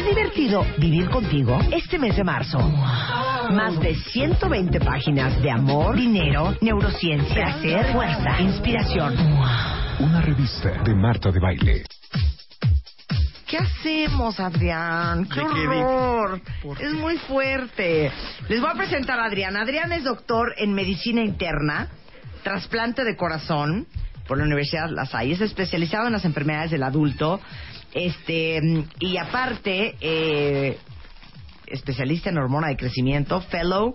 ¿Es divertido vivir contigo este mes de marzo? Más de 120 páginas de amor, dinero, neurociencia, placer, fuerza, inspiración. Una revista de Marta de Baile. ¿Qué hacemos, Adrián? ¡Qué horror! Es muy fuerte. Les voy a presentar a Adrián. Adrián es doctor en medicina interna, trasplante de corazón por la Universidad La Salle. Es especializado en las enfermedades del adulto. Este, y aparte, eh, especialista en hormona de crecimiento, fellow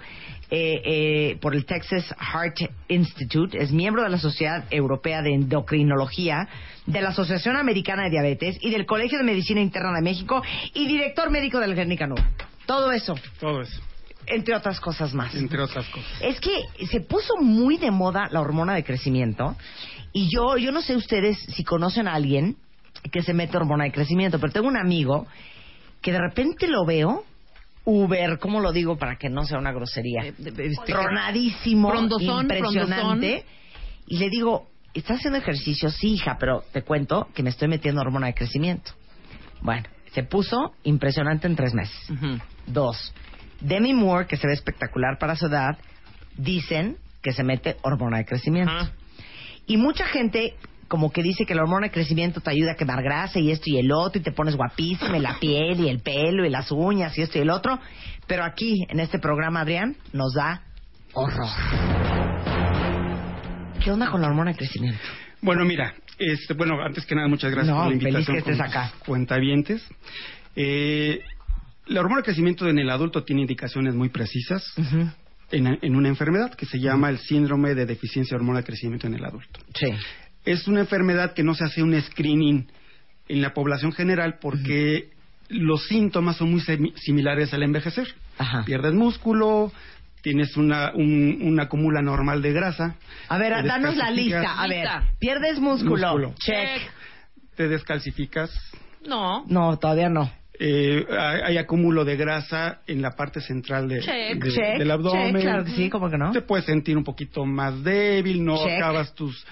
eh, eh, por el Texas Heart Institute, es miembro de la Sociedad Europea de Endocrinología, de la Asociación Americana de Diabetes y del Colegio de Medicina Interna de México y director médico de la Clínica Nova. Todo eso, Todo eso, entre otras cosas más. entre otras cosas. Es que se puso muy de moda la hormona de crecimiento y yo, yo no sé ustedes si conocen a alguien que se mete hormona de crecimiento, pero tengo un amigo que de repente lo veo, Uber, ¿cómo lo digo para que no sea una grosería? Eh, este, Tronadísimo, frondosón, impresionante. Y le digo, ¿estás haciendo ejercicio? Sí, hija, pero te cuento que me estoy metiendo hormona de crecimiento. Bueno, se puso impresionante en tres meses. Dos, Demi Moore, que se ve espectacular para su edad, dicen que se mete hormona de crecimiento. Ajá. Y mucha gente como que dice que la hormona de crecimiento te ayuda a quemar grasa y esto y el otro y te pones guapísima y la piel y el pelo y las uñas y esto y el otro. Pero aquí, en este programa, Adrián, nos da horror. ¿Qué onda con la hormona de crecimiento? Bueno, mira, este, bueno, antes que nada, muchas gracias No, por la feliz invitación. que estés acá. Cuentavientes. Eh, la hormona de crecimiento en el adulto tiene indicaciones muy precisas en, en una enfermedad que se llama el síndrome de deficiencia de hormona de crecimiento en el adulto. Sí. Es una enfermedad que no se hace un screening en la población general porque los síntomas son muy similares al envejecer. Ajá. Pierdes músculo, tienes una, un, una acumula normal de grasa. A ver, danos la lista. A ver, pierdes músculo. Músculo. Check. Te descalcificas. No. No, todavía no. Eh, hay, acúmulo de grasa en la parte central de- Check. de- Check, del abdomen. check, claro que sí, ¿cómo que no? Te puedes sentir un poquito más débil, no acabas tus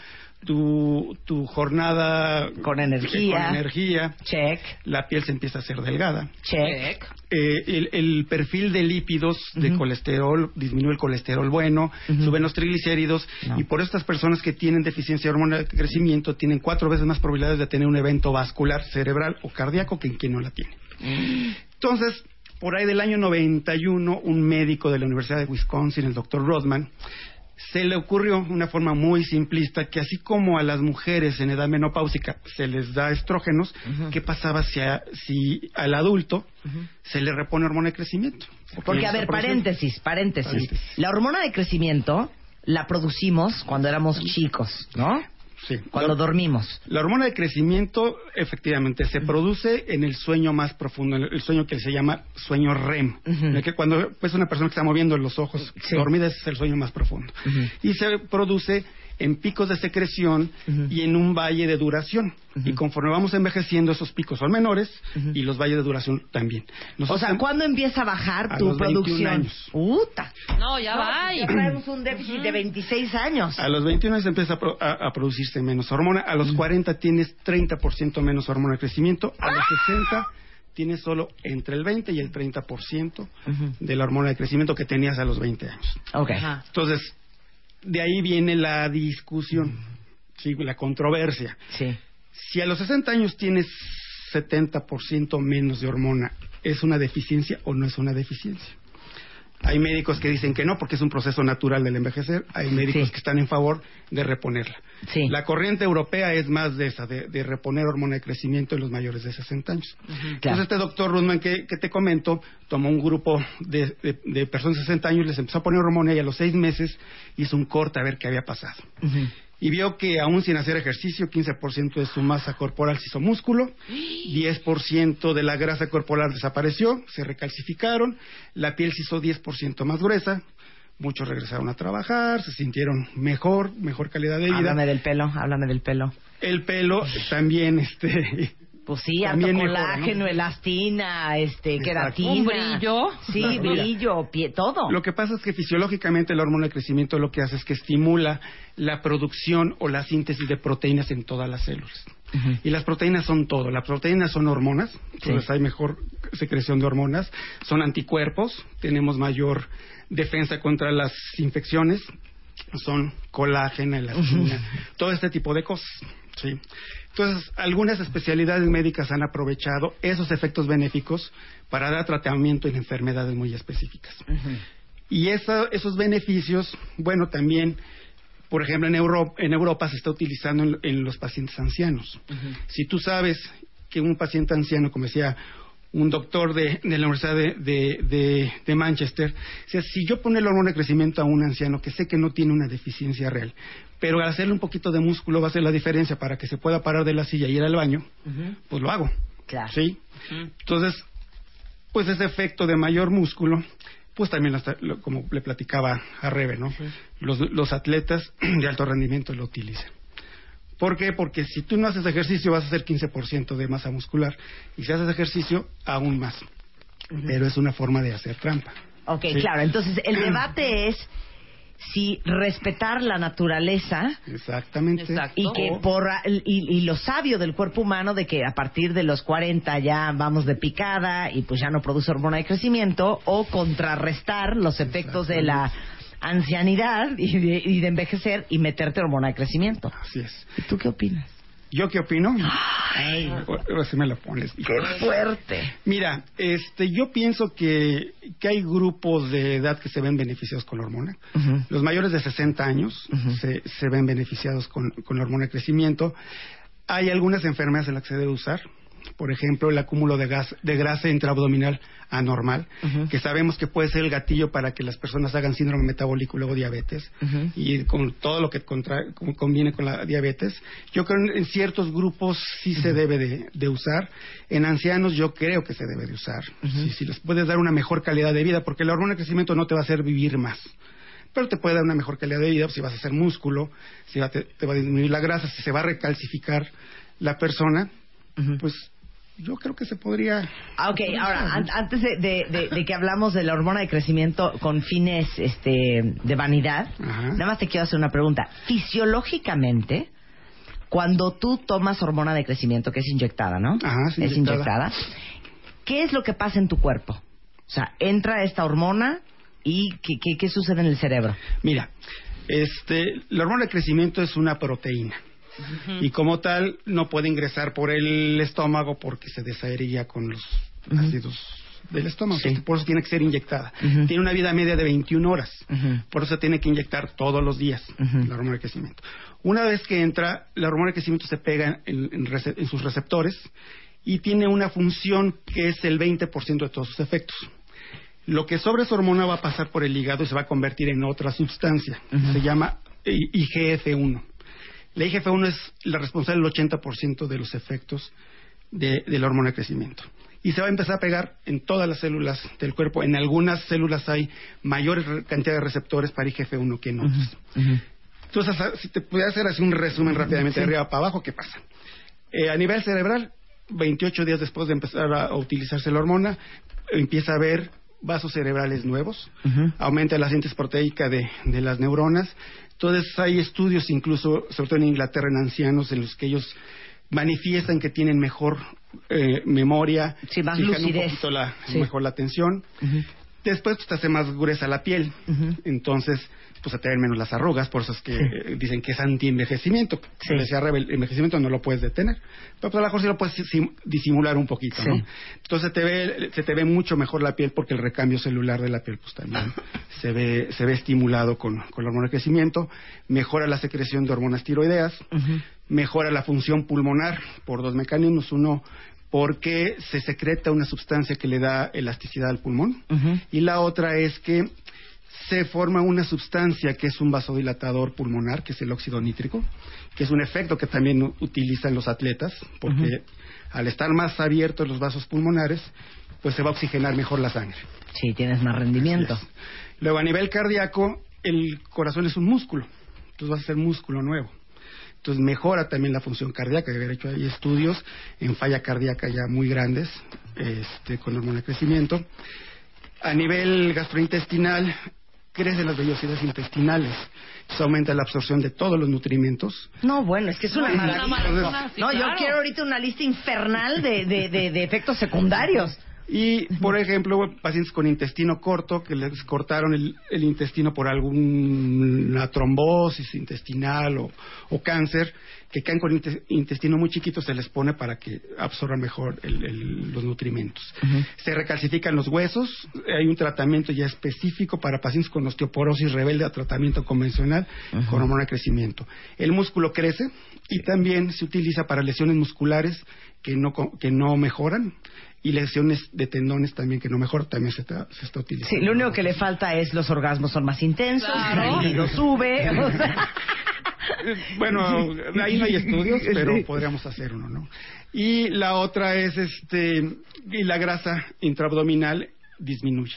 tu, tu jornada Con energía. con energía. Check, La piel se empieza a hacer delgada. check. Eh, el, el perfil de lípidos, de colesterol, disminuye el colesterol bueno, suben los triglicéridos No. y por estas personas que tienen deficiencia de hormona de crecimiento tienen cuatro veces más probabilidades de tener un evento vascular cerebral o cardíaco que en quien no la tiene. Entonces, por ahí del año 91, un médico de la Universidad de Wisconsin, el doctor Rodman, se le ocurrió una forma muy simplista que así como a las mujeres en edad menopáusica se les da estrógenos, ¿qué pasaba si, a- si al adulto se le repone hormona de crecimiento? Porque, a ver, paréntesis, paréntesis, Paréntesis. La hormona de crecimiento la producimos cuando éramos chicos, ¿no? Sí. Cuando La- dormimos. La hormona de crecimiento, efectivamente, se produce en el sueño más profundo, en el sueño que se llama sueño REM. En el que cuando es una persona que está moviendo los ojos Sí. dormida, ese es el sueño más profundo. Y se produce en picos de secreción Ujú. y en un valle de duración. Ujú. Y conforme vamos envejeciendo, esos picos son menores Ujú. y los valles de duración también. O Nosotros sea, ¿cuándo empieza a bajar A tu los 21 producción? años. Puta. No, ya No, va. Ya traemos un déficit de 26 años. A los 21 años empieza a, pro- a- a producirse menos hormona. A los 40 tienes 30% menos hormona de crecimiento. A los 60 tienes solo entre el 20 y el 30% Ujú. de la hormona de crecimiento que tenías a los 20 años. Ok. Ajá. Entonces, de ahí viene la discusión, sí, la controversia. Sí. Si a los 60 años tienes 70% menos de hormona, ¿es una deficiencia o no es una deficiencia? Hay médicos que dicen que no, porque es un proceso natural del envejecer. Hay médicos Sí. que están en favor de reponerla. Sí. La corriente europea es más de esa, de, de reponer hormona de crecimiento en los mayores de 60 años. Claro. Entonces, este doctor Rudman que, que te comento tomó un grupo de, de- de personas de 60 años, les empezó a poner hormona y a los seis meses hizo un corte a ver qué había pasado. Y vio que aún sin hacer ejercicio, 15% de su masa corporal se hizo músculo, 10% de la grasa corporal desapareció, se recalcificaron, la piel se hizo 10% más gruesa, muchos regresaron a trabajar, se sintieron mejor, mejor calidad de vida. Háblame del pelo, háblame del pelo. El pelo también, este, Pues sí, alto colágeno, ¿no? elastina, este, Exacto. queratina. Un brillo. Sí, Mira. brillo, pie, todo. Lo que pasa es que fisiológicamente la hormona de crecimiento lo que hace es que estimula la producción o la síntesis de proteínas en todas las células. Y las proteínas son todo. Las proteínas son hormonas, entonces hay mejor secreción de hormonas. Son anticuerpos, tenemos mayor defensa contra las infecciones. Son colágeno, elastina, todo este tipo de cosas. ¿Sí? Entonces, algunas especialidades médicas han aprovechado esos efectos benéficos para dar tratamiento en enfermedades muy específicas. Y esa- esos beneficios, bueno, también, por ejemplo, en, Euro- en Europa se está utilizando en, en los pacientes ancianos. Si tú sabes que un paciente anciano, como decía un doctor de, de la Universidad de, de- de- de Manchester, decía, si yo pongo el hormona de crecimiento a un anciano que sé que no tiene una deficiencia real, pero al hacerle un poquito de músculo va a hacer la diferencia para que se pueda parar de la silla y ir al baño, pues lo hago. Claro. ¿sí? Entonces, pues ese efecto de mayor músculo, pues también, hasta, como le platicaba a Rebe, ¿no? Los, los atletas de alto rendimiento lo utilizan. ¿Por qué? Porque si tú no haces ejercicio vas a hacer 15% de masa muscular y si haces ejercicio, aún más. Pero es una forma de hacer trampa. Ok, Sí. claro. Entonces, el debate es si respetar la naturaleza Exactamente. Exacto. y que por y, y lo sabio del cuerpo humano de que a partir de los 40 ya vamos de picada y pues ya no produce hormona de crecimiento o contrarrestar los efectos de la ancianidad y de, y de envejecer y meterte hormona de crecimiento. Así es. ¿Y tú qué opinas? ¿Yo qué opino? Ay, ahora sí me lo pones. ¡Qué fuerte! Mira, este, yo pienso que, que hay grupos de edad que se ven beneficiados con la hormona. Los mayores de 60 años se, se ven beneficiados con, con la hormona de crecimiento. Hay algunas enfermedades en las que se debe usar. Por ejemplo, el acúmulo de, gas, de grasa intraabdominal anormal, que sabemos que puede ser el gatillo para que las personas hagan síndrome metabólico y luego diabetes, y con todo lo que contra- con- conviene con la diabetes. Yo creo en, en ciertos grupos sí se debe de, de usar. En ancianos yo creo que se debe de usar. si, si les puedes dar una mejor calidad de vida, porque la hormona de crecimiento no te va a hacer vivir más. Pero te puede dar una mejor calidad de vida si vas a hacer músculo, si va, te, te va a disminuir la grasa, si se va a recalcificar la persona, pues yo creo que se podría... Ah, Ok, ahora, an- antes de, de- de- de que hablamos de la hormona de crecimiento con fines este, de vanidad, Ajá. nada más te quiero hacer una pregunta. Fisiológicamente, cuando tú tomas hormona de crecimiento, que es inyectada, ¿no? Ajá, sí, es inyectada. inyectada. ¿Qué es lo que pasa en tu cuerpo? O sea, entra esta hormona y ¿qué, qué, qué sucede en el cerebro? Mira, este, la hormona de crecimiento es una proteína. Y como tal, no puede ingresar por el estómago porque se desaería con los ácidos del estómago. Sí. Por eso tiene que ser inyectada. Tiene una vida media de 21 horas. Por eso tiene que inyectar todos los días la hormona de crecimiento. Una vez que entra, la hormona de crecimiento se pega en, en rece- en sus receptores y tiene una función que es el 20% de todos sus efectos. Lo que sobre esa hormona va a pasar por el hígado y se va a convertir en otra sustancia. Se llama eh, IGF-1. La IGF-1 es la responsable del 80% de los efectos de, de la hormona de crecimiento. Y se va a empezar a pegar en todas las células del cuerpo. En algunas células hay mayor cantidad de receptores para IGF-1 que en otras. Entonces, si te pudiera hacer así un resumen rápidamente de arriba para abajo, ¿qué pasa? Eh, a nivel cerebral, 28 días después de empezar a, utilizarse la hormona, empieza a haber vasos cerebrales nuevos, aumenta la síntesis proteica de, de las neuronas. Entonces, hay estudios incluso, sobre todo en Inglaterra, en ancianos, en los que ellos manifiestan que tienen mejor eh, memoria, Sí, más fijan lucidez. un poquito la, Sí. mejor la atención. Después pues, te hace más gruesa la piel, entonces pues se te ven menos las arrugas, por eso es que Sí. eh, dicen que es anti-envejecimiento. Sí. El envejecimiento no lo puedes detener, pero pues a lo mejor sí lo puedes sim- disimular un poquito, Sí. ¿no? Entonces te ve, se te ve mucho mejor la piel porque el recambio celular de la piel pues también se ve, se ve estimulado con, con la hormona de crecimiento, mejora la secreción de hormonas tiroideas, mejora la función pulmonar por dos mecanismos. Uno, porque se secreta una sustancia que le da elasticidad al pulmón. Y la otra es que se forma una sustancia que es un vasodilatador pulmonar, que es el óxido nítrico, que es un efecto que también utilizan los atletas, porque al estar más abiertos los vasos pulmonares, pues se va a oxigenar mejor la sangre. Sí, tienes más rendimiento. Luego, a nivel cardíaco, el corazón es un músculo, entonces va a ser músculo nuevo. Entonces mejora también la función cardíaca. De hecho, hay estudios en falla cardíaca ya muy grandes este, con hormona de crecimiento. A nivel gastrointestinal, crecen las vellosidades intestinales. Se aumenta la absorción de todos los nutrimentos. No, bueno, es que es una maravilla. no, yo quiero ahorita una lista infernal de, de, de, de efectos secundarios. Y, por ejemplo, pacientes con intestino corto, que les cortaron el, el intestino por alguna trombosis intestinal o, o cáncer, que caen con inte- intestino muy chiquito, se les pone para que absorban mejor el- el- los nutrimentos. Se recalcifican los huesos, hay un tratamiento ya específico para pacientes con osteoporosis rebelde a tratamiento convencional con hormona de crecimiento. El músculo crece y también se utiliza para lesiones musculares que no, que no mejoran y lesiones de tendones también que no mejoran, también se está, se está utilizando. Sí, lo único que le falta es los orgasmos son más intensos, Claro. el libido sube. o sea. Bueno, ahí no hay estudios, pero podríamos hacer uno, ¿no? Y la otra es, este, y la grasa intraabdominal disminuye.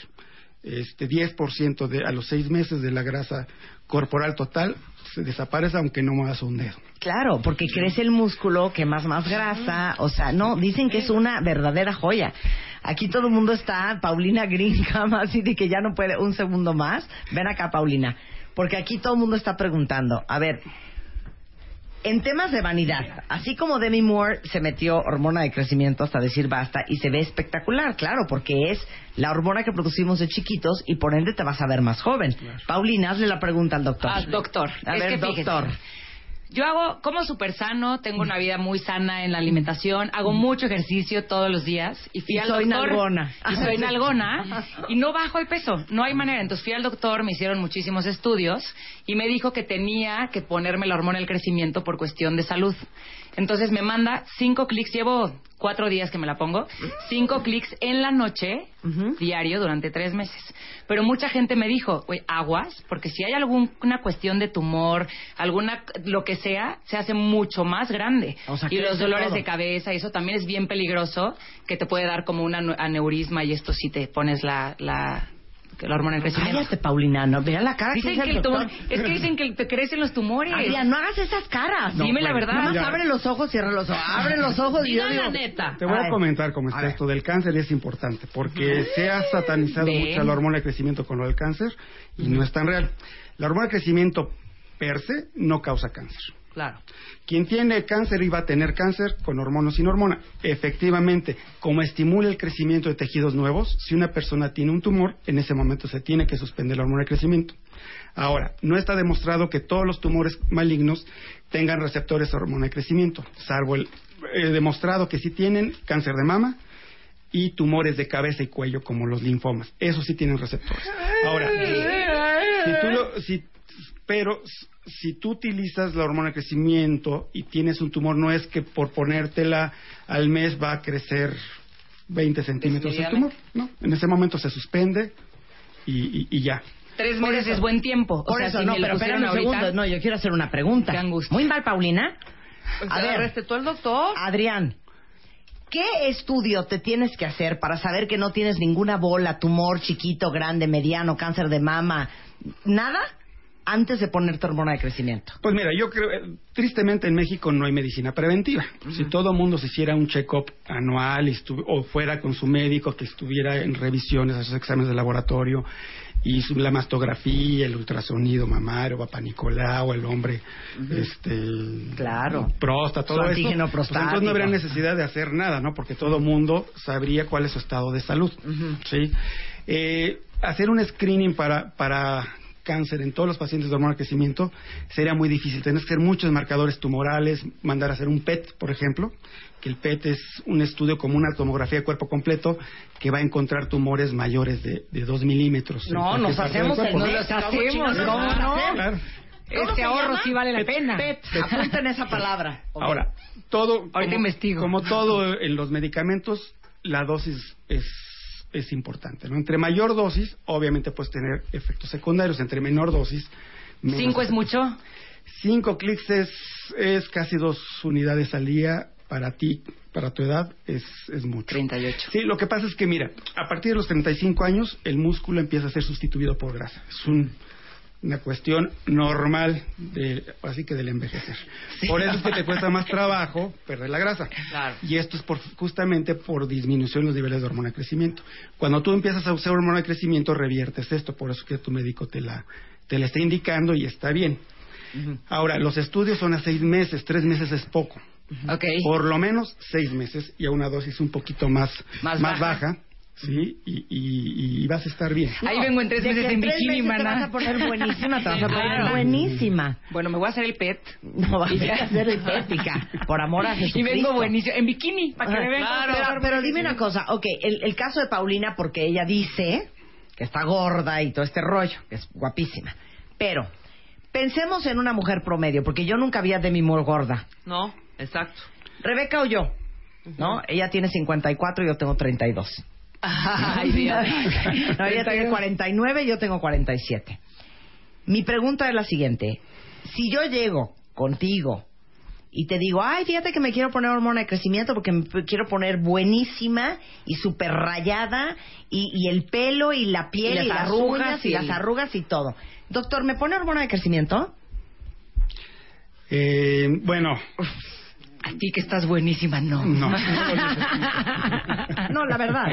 Este, 10% de, a los seis meses de la grasa corporal total se desaparece aunque no muevas un dedo. Claro, porque crece el músculo, quemas más grasa, o sea, no, dicen que es una verdadera joya. Aquí todo el mundo está, Paulina Greenham, así de que ya no puede un segundo más. Ven acá, Paulina, porque aquí todo el mundo está preguntando, a ver, en temas de vanidad, así como Demi Moore se metió hormona de crecimiento hasta decir basta y se ve espectacular, claro, porque es la hormona que producimos de chiquitos y por ende te vas a ver más joven. Paulina, hazle la pregunta al doctor. Ah, doctor. A Es ver, que fíjese, doctor. Yo hago, como súper sano, tengo una vida muy sana en la alimentación, hago mucho ejercicio todos los días y fui Y al soy doctor. nalgona. Y soy nalgona y no bajo el peso, no hay manera. Entonces fui al doctor, me hicieron muchísimos estudios y me dijo que tenía que ponerme la hormona del crecimiento por cuestión de salud. Entonces me manda cinco clics, llevo cuatro días que me la pongo, cinco clics en la noche, diario, durante tres meses. Pero mucha gente me dijo, "Oye, aguas, porque si hay alguna cuestión de tumor, alguna, lo que sea, se hace mucho más grande. O sea, y los dolores todo. de cabeza, y eso también es bien peligroso, que te puede dar como un aneurisma y esto si te pones la, la, la hormona del crecimiento. Cállate, Paulina, no, mira la cara que Dicen dice que el tumor, doctor. es que dicen que te crecen los tumores. Adrián, no hagas esas caras. Dime la verdad. Nada más abre los ojos, cierra los ojos. Abre los ojos y yo Digan digo... la neta. Te voy A comentar cómo está esto del cáncer y es importante porque se ha satanizado Ven. mucho la hormona de crecimiento con lo del cáncer y no es tan real. La hormona de crecimiento per se no causa cáncer. Claro. Quien tiene cáncer iba a tener cáncer con hormona o sin hormona. Efectivamente, como estimula el crecimiento de tejidos nuevos, si una persona tiene un tumor, en ese momento se tiene que suspender la hormona de crecimiento. Ahora, no está demostrado que todos los tumores malignos tengan receptores de hormona de crecimiento, salvo el eh, demostrado que sí tienen cáncer de mama y tumores de cabeza y cuello como los linfomas. Esos sí tienen receptores. Ahora, si tú lo- si- pero si tú utilizas la hormona de crecimiento y tienes un tumor, no es que por ponértela al mes va a crecer 20 centímetros el tumor, ¿no? En ese momento se suspende y, y- y ya. Tres Por meses eso. es buen tiempo. Por o sea, eso, si no, pero espérame un segundo. No, yo quiero hacer una pregunta. Qué angustia. Muy mal, Paulina. A ver, ¿Recetó el doctor? Adrián, ¿qué estudio te tienes que hacer para saber que no tienes ninguna bola, tumor chiquito, grande, mediano, cáncer de mama, nada, antes de ponerte hormona de crecimiento? Pues mira, yo creo, eh, tristemente en México no hay medicina preventiva. Si todo el mundo se hiciera un check-up anual y o fuera con su médico que estuviera en revisiones, a sus exámenes de laboratorio y su- la mastografía, el ultrasonido mamario, papanicolao, el hombre, este, Claro. próstata, todo eso, pues entonces no habría necesidad de hacer nada, ¿no? Porque todo mundo sabría cuál es su estado de salud, ¿sí? Eh, hacer un screening para, para cáncer en todos los pacientes de hormona de crecimiento sería muy difícil. Tienes que hacer muchos marcadores tumorales, mandar a hacer un PET, por ejemplo, que el PET es un estudio como una tomografía de cuerpo completo que va a encontrar tumores mayores de, de 2 milímetros. No, nos hacemos el... ¿no? los hacemos, ¿cómo no? Claro. ¿Cómo Este ahorro llama? sí vale la Pet, pena. PET. Apunten esa palabra. Ahora, todo. Ahorita como, investigo. Como todo en los medicamentos, la dosis es, es importante. ¿no? Entre mayor dosis, obviamente puedes tener efectos secundarios. Entre menor dosis. menos Cinco es efectos. mucho. Cinco clics es, es casi dos unidades al día. para ti, para tu edad, es, es mucho. 38. Sí, lo que pasa es que, mira, a partir de los 35 años, el músculo empieza a ser sustituido por grasa. Es un- una cuestión normal, de, así que del envejecer. Por eso es que te cuesta más trabajo perder la grasa. Claro. Y esto es por, justamente por disminución en los niveles de hormona de crecimiento. Cuando tú empiezas a usar hormona de crecimiento, reviertes esto. Por eso es que tu médico te la, te la está indicando y está bien. Ahora, los estudios son a seis meses, tres meses es poco. Ok. Por lo menos seis meses y a una dosis un poquito más, Más más, baja. baja. ¿Sí? Y, y- y vas a estar bien. Ahí vengo en tres meses en tres bikini, meses te mana. vas a poner buenísima, te vas a poner Claro. buenísima. Bueno, me voy a hacer el PET. No vas a hacer hipotética, por amor a Y Jesucristo. vengo buenísimo. En bikini, para que me vean. cómo pero, pero dime una cosa, ok, el, el caso de Paulina, porque ella dice que está gorda y todo este rollo, que es guapísima. Pero, pensemos en una mujer promedio, porque yo nunca vi a Demi Moore gorda. No, exacto. Rebeca o yo, ¿no? Ella tiene 54 y yo tengo 32. Ay, Dios. No, ella tiene 49 y yo tengo 47. Mi pregunta es la siguiente. Si yo llego contigo y te digo, ay, fíjate que me quiero poner hormona de crecimiento porque me quiero poner buenísima y súper rayada y, y el pelo y la piel Y y las las, arrugas y, y las arrugas y todo. Doctor, ¿me pone hormona de crecimiento? Eh, bueno, A ti que estás buenísima, no. no. no, la verdad.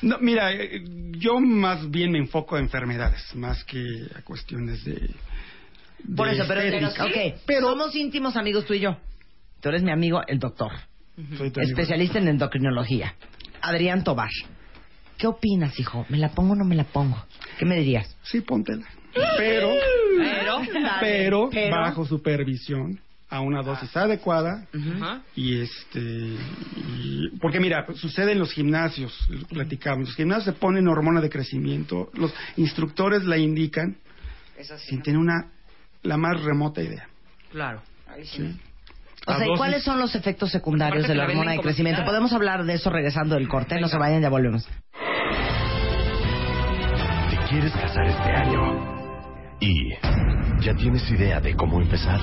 No, mira, eh, yo más bien me enfoco a enfermedades, más que a cuestiones de. Por eso, pero, estética. ok, somos íntimos amigos tú y yo. Tú eres mi amigo, el doctor. Soy tu amigo. especialista en endocrinología. Adrián Tobar. ¿Qué opinas, hijo? ¿Me la pongo o no me la pongo? ¿Qué me dirías? Sí, póntela. Pero, Pero, pero, pero- bajo supervisión, a una dosis adecuada. Y este. y- porque mira, sucede en los gimnasios, lo platicamos. Los gimnasios se ponen hormona de crecimiento, los instructores la indican sin tener una la más remota idea. Claro. ¿sí? O sea, ¿y cuáles son los efectos secundarios de la hormona de crecimiento? Podemos hablar de eso regresando del corte. No se vayan, ya volvemos. ¿Te quieres casar este año? ¿Y ya tienes idea de cómo empezar?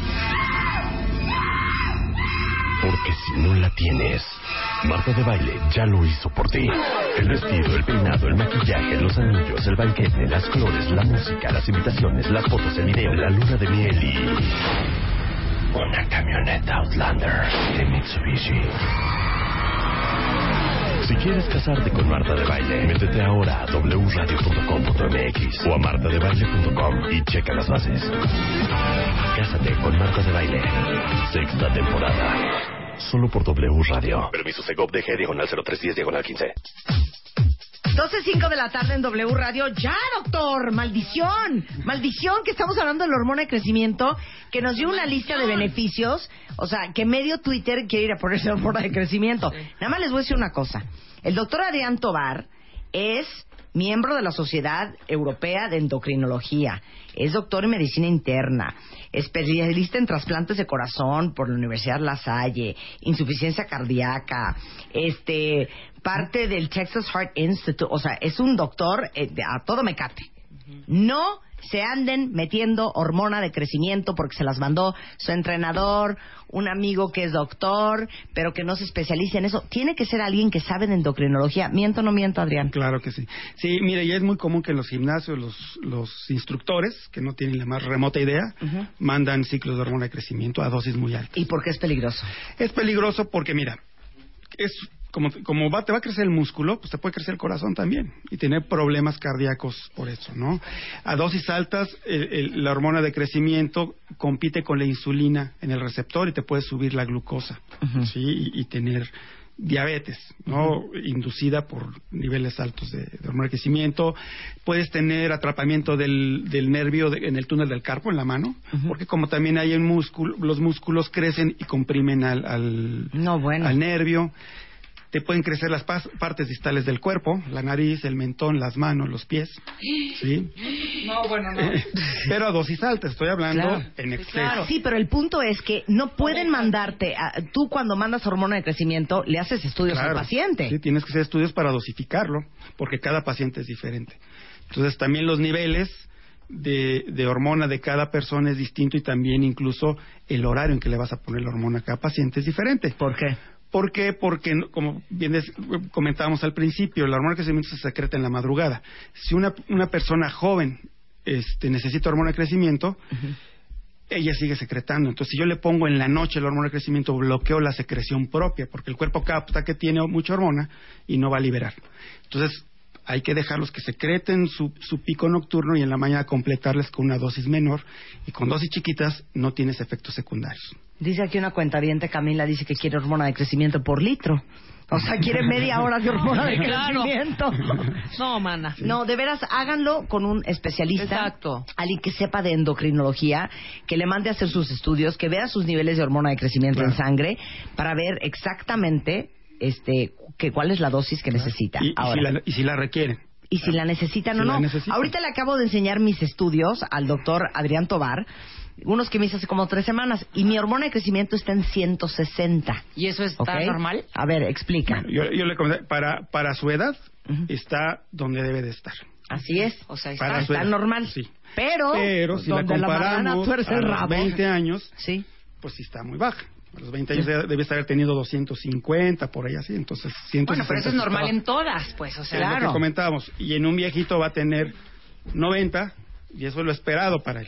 Porque si no la tienes, Marta de Baile ya lo hizo por ti. El vestido, el peinado, el maquillaje, los anillos, el banquete, las flores, la música, las invitaciones, las fotos, el video, la luna de miel y... Una camioneta Outlander de Mitsubishi. Si quieres casarte con Marta de Baile, métete ahora a wradio.com.mx o a martadebaile.com y checa las bases. Cásate con Marta de Baile. Sexta temporada. Solo por W Radio. Permiso Segov DG diagonal 0310 diagonal 15. 12.05 de la tarde en W Radio. ¡Ya, doctor! ¡Maldición! ¡Maldición! Que estamos hablando de la hormona de crecimiento que nos dio una lista de beneficios. O sea, que medio Twitter quiere ir a ponerse hormona de crecimiento. Nada más les voy a decir una cosa. El doctor Adrián Tobar es miembro de la Sociedad Europea de Endocrinología. Es doctor en medicina interna, especialista en trasplantes de corazón por la Universidad La Salle, insuficiencia cardíaca, este, parte del Texas Heart Institute, o sea, es un doctor eh, a todo mecate. No se anden metiendo hormona de crecimiento porque se las mandó su entrenador, un amigo que es doctor, pero que no se especializa en eso. Tiene que ser alguien que sabe de endocrinología. ¿Miento o no miento, Adrián? Claro que sí. Sí, mire, ya es muy común que en los gimnasios los, los instructores, que no tienen la más remota idea, mandan ciclos de hormona de crecimiento a dosis muy altas. ¿Y por qué es peligroso? Es peligroso porque, mira, es como, como va, te va a crecer el músculo, pues te puede crecer el corazón también y tener problemas cardíacos por eso, ¿no? A dosis altas, el- el- la hormona de crecimiento compite con la insulina en el receptor y te puede subir la glucosa. ¿sí? Y, y tener diabetes, ¿no? Inducida por niveles altos de, de hormona de crecimiento. Puedes tener atrapamiento del, del nervio de- en el túnel del carpo, en la mano, porque como también hay un músculo, los músculos crecen y comprimen al, al, No, bueno. al nervio. Te pueden crecer las partes distales del cuerpo, la nariz, el mentón, las manos, los pies. ¿sí? No, bueno, no. Pero a dosis altas, estoy hablando Claro. en exceso. Sí, pero el punto es que no pueden mandarte, a- tú cuando mandas hormona de crecimiento le haces estudios al Claro. paciente. Sí, tienes que hacer estudios para dosificarlo, porque cada paciente es diferente. Entonces también los niveles de, de hormona de cada persona es distinto y también incluso el horario en que le vas a poner la hormona a cada paciente es diferente. ¿Por qué? ¿Por qué? Porque, como bien comentábamos al principio, la hormona de crecimiento se secreta en la madrugada. Si una, una persona joven este, necesita hormona de crecimiento, ella sigue secretando. Entonces, si yo le pongo en la noche la hormona de crecimiento, bloqueo la secreción propia, porque el cuerpo capta que tiene mucha hormona y no va a liberar. Entonces, hay que dejarlos que secreten su, su pico nocturno y en la mañana completarles con una dosis menor. Y con dosis chiquitas no tienes efectos secundarios. Dice aquí una cuenta Camila, dice que quiere hormona de crecimiento por litro. O sea, quiere media hora de hormona de Claro. crecimiento. No, mana. No, de veras, háganlo con un especialista. Exacto. Alguien que sepa de endocrinología, que le mande a hacer sus estudios, que vea sus niveles de hormona de crecimiento Claro. en sangre, para ver exactamente este, que, cuál es la dosis que necesita. Y, y Ahora, si la, y si la requieren. y si la necesitan Si o la no. necesitan. Ahorita le acabo de enseñar mis estudios al doctor Adrián Tobar, unos que me hice hace como tres semanas, y mi hormona de crecimiento está en 160. ¿Y eso está normal? A ver, explica. Yo, yo le comenté, para, para su edad está donde debe de estar. Así es. O sea, Para está, su está edad. normal. Sí. Pero, Pero si la donde la comparamos tuerce a el los rabo. 20 años, Sí. pues sí está muy baja. A los 20 años debe haber tenido 250, por ahí así. Entonces, 160 Bueno, pero eso es normal en todas, pues, o sea. Es lo Claro. que comentábamos. Y en un viejito va a tener 90, y eso es lo esperado para él.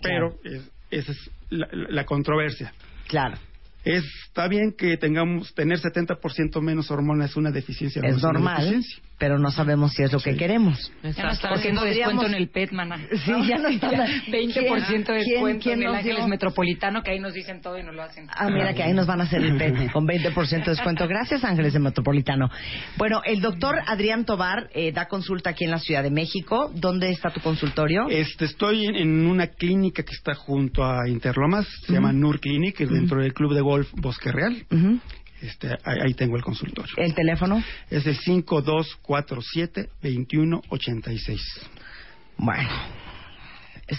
Pero es- esa es la, la- controversia. Claro. Está bien que tengamos tener 70% menos hormona es una deficiencia. Es normal, deficiencia. Pero no sabemos si es lo que queremos. Ya no están haciendo podríamos- descuento en el PET, mana. Sí, ya no están- 20% de ¿Quién- descuento quién en el Ángeles dio? Metropolitano, que ahí nos dicen todo y no lo hacen. Ah, mira que ahí nos van a hacer el PET con 20% de descuento. Gracias, Ángeles de Metropolitano. Bueno, el doctor Adrián Tobar eh, da consulta aquí en la Ciudad de México. ¿Dónde está tu consultorio? Este, estoy en, en una clínica que está junto a Interlomas, se llama NUR Clinic, que es dentro del Club de Golf Bosque Real. Ujú. Este, ahí, ahí tengo el consultorio. ¿El teléfono? Es el 5247-2186. Bueno,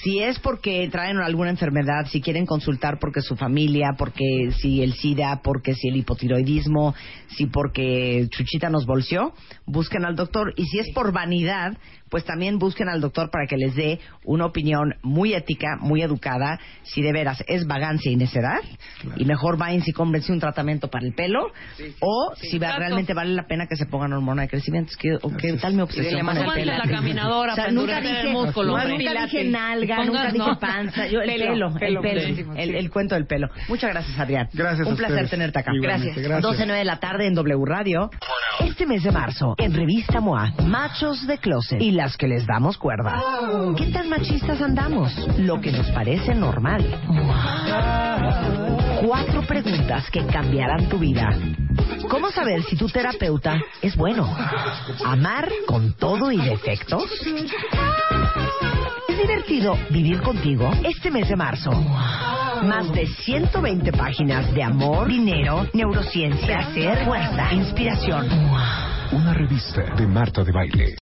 si es porque traen alguna enfermedad, si quieren consultar porque su familia, porque si el SIDA, porque si el hipotiroidismo, si porque Chuchita nos bolseó, busquen al doctor. Y si es por vanidad, pues también busquen al doctor para que les dé una opinión muy ética, muy educada, si de veras es vagancia y necedad, y mejor vayan si cómprense un tratamiento para el pelo, o si va- Exacto. realmente vale la pena que se pongan hormona de crecimiento. Es que, o ¿qué tal mi obsesión con el pelo? la caminadora para nunca endurecer dije, el músculo, no, hombre. nunca dije nalga, Y nunca dije no. panza, yo el Pelo, pelo, pelo, el pelo, el, cuento del pelo. Muchas gracias, Adrián. Gracias a Un placer ustedes. tenerte acá. Igualmente, gracias. 12 9 de la tarde en W Radio. Este mes de marzo, en Revista MOA, Machos de Closet y las que les damos cuerda. ¿Qué tan machistas andamos? Lo que nos parece normal. Cuatro preguntas que cambiarán tu vida. ¿Cómo saber si tu terapeuta es bueno? ¿Amar con todo y defectos? ¿Es divertido vivir contigo este mes de marzo? Más de 120 páginas de amor, dinero, neurociencia, placer, fuerza, inspiración. Una revista de Marta de Baile.